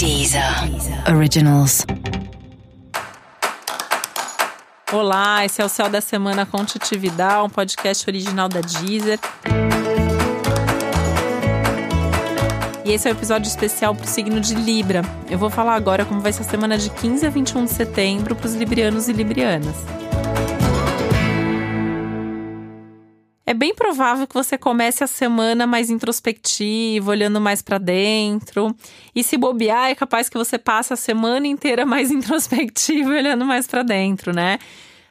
Deezer Originals. Olá, esse é o Céu da Semana com Titi Vidal, um podcast original da Deezer. E esse é o um episódio especial para o signo de Libra. Eu vou falar agora como vai ser a semana de 15 a 21 de setembro para os librianos e librianas. É bem provável que você comece a semana mais introspectivo, olhando mais para dentro. E se bobear, é capaz que você passe a semana inteira mais introspectivo, olhando mais para dentro, né?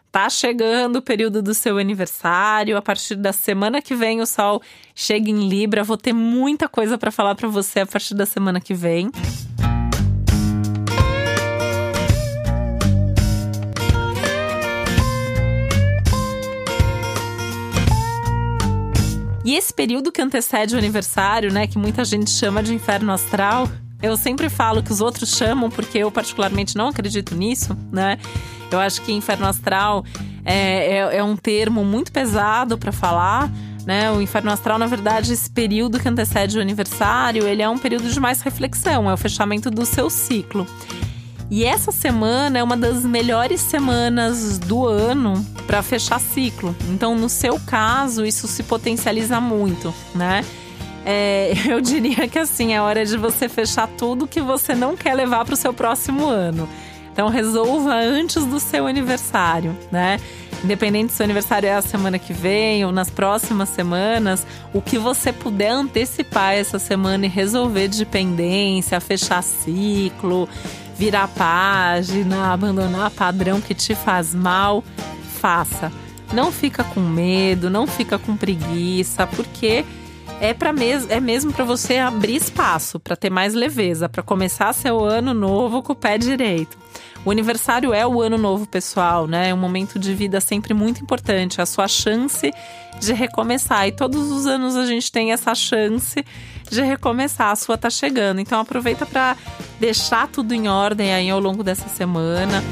Tá chegando o período do seu aniversário. A partir da semana que vem, o Sol chega em Libra. Vou ter muita coisa para falar para você a partir da semana que vem. E esse período que antecede o aniversário, né, que muita gente chama de inferno astral, eu sempre falo que os outros chamam, porque eu particularmente não acredito nisso, né? Eu acho que inferno astral é, é, é um termo muito pesado para falar. Né? O inferno astral, na verdade, esse período que antecede o aniversário, ele é um período de mais reflexão, é o fechamento do seu ciclo. E essa semana é uma das melhores semanas do ano para fechar ciclo. Então, no seu caso, isso se potencializa muito, né? É, eu diria que assim, é hora de você fechar tudo que você não quer levar para o seu próximo ano. Então, resolva antes do seu aniversário, né? Independente se seu aniversário é a semana que vem ou nas próximas semanas, o que você puder antecipar essa semana e resolver de pendência, fechar ciclo, virar página, abandonar padrão que te faz mal, faça. Não fica com medo, não fica com preguiça, porque é para mes é mesmo para você abrir espaço, para ter mais leveza, para começar seu ano novo com o pé direito. O aniversário é o ano novo pessoal, né? É um momento de vida sempre muito importante, a sua chance de recomeçar. E todos os anos a gente tem essa chance de recomeçar. A sua tá chegando. Então aproveita para deixar tudo em ordem aí ao longo dessa semana.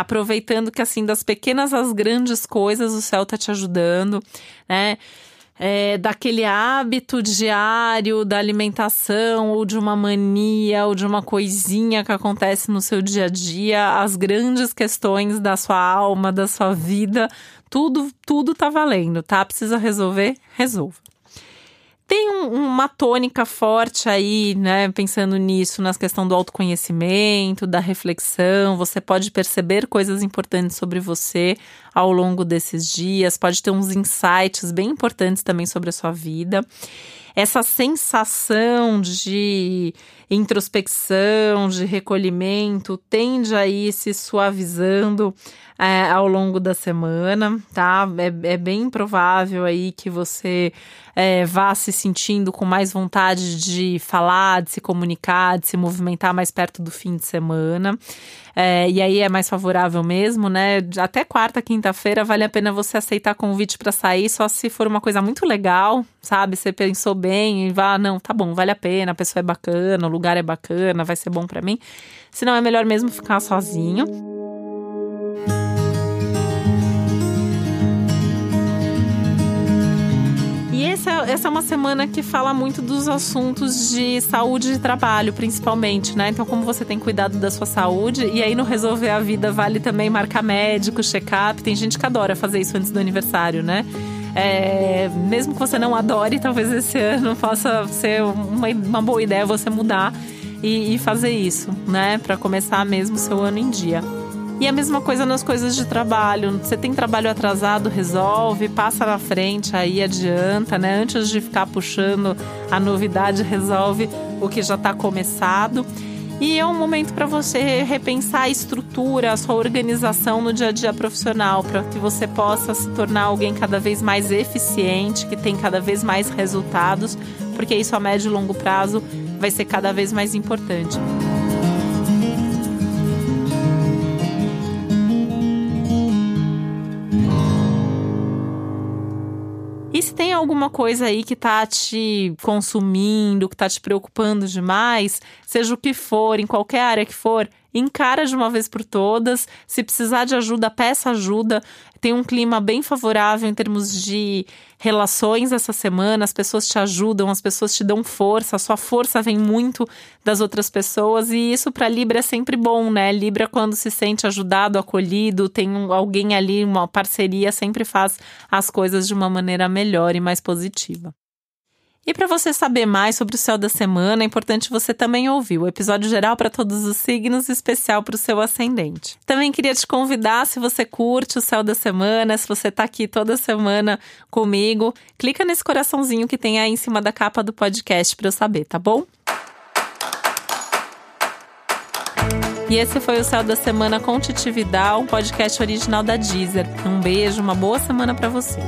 Aproveitando que assim das pequenas às grandes coisas o céu tá te ajudando, né? é, daquele hábito diário da alimentação ou de uma mania ou de uma coisinha que acontece no seu dia a dia, as grandes questões da sua alma, da sua vida, tudo, tudo tá valendo, tá? Precisa resolver? Resolva. Tem um, uma tônica forte aí, né? Pensando nisso, na questão do autoconhecimento, da reflexão. Você pode perceber coisas importantes sobre você ao longo desses dias, pode ter uns insights bem importantes também sobre a sua vida. Essa sensação de introspecção, de recolhimento, tende a ir se suavizando é, ao longo da semana, tá? É, é bem provável aí que você é, vá se sentindo com mais vontade de falar, de se comunicar, de se movimentar mais perto do fim de semana. É, e aí é mais favorável mesmo, né? Até quarta, quinta-feira vale a pena você aceitar convite para sair, só se for uma coisa muito legal, sabe? Você pensou bem e vá, não, tá bom, vale a pena, a pessoa é bacana, o lugar é bacana, vai ser bom para mim. Se não é melhor mesmo ficar sozinho. Essa, essa é uma semana que fala muito dos assuntos de saúde e trabalho, principalmente, né? Então, como você tem cuidado da sua saúde, e aí no Resolver a Vida vale também marcar médico, check-up. Tem gente que adora fazer isso antes do aniversário, né? É, mesmo que você não adore, talvez esse ano possa ser uma, uma boa ideia você mudar e, e fazer isso, né? Para começar mesmo seu ano em dia. E a mesma coisa nas coisas de trabalho. Você tem trabalho atrasado, resolve, passa na frente, aí adianta, né? Antes de ficar puxando a novidade, resolve o que já está começado. E é um momento para você repensar a estrutura, a sua organização no dia a dia profissional, para que você possa se tornar alguém cada vez mais eficiente, que tem cada vez mais resultados, porque isso a médio e longo prazo vai ser cada vez mais importante. Se tem alguma coisa aí que tá te consumindo, que tá te preocupando demais, seja o que for, em qualquer área que for, encara de uma vez por todas. Se precisar de ajuda, peça ajuda. tem um clima bem favorável em termos de relações essa semana, as pessoas te ajudam, as pessoas te dão força, a sua força vem muito das outras pessoas e isso para Libra é sempre bom, né? Libra quando se sente ajudado, acolhido, tem alguém ali, uma parceria, sempre faz as coisas de uma maneira melhor e mais positiva. E para você saber mais sobre o céu da semana, é importante você também ouvir o episódio geral para todos os signos, especial para o seu ascendente. Também queria te convidar, se você curte o céu da semana, se você está aqui toda semana comigo, clica nesse coraçãozinho que tem aí em cima da capa do podcast para eu saber, tá bom? E esse foi o Céu da Semana com Titi Vidal, um podcast original da Deezer. Um beijo, uma boa semana para você.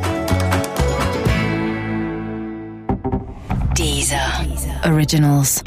Originals.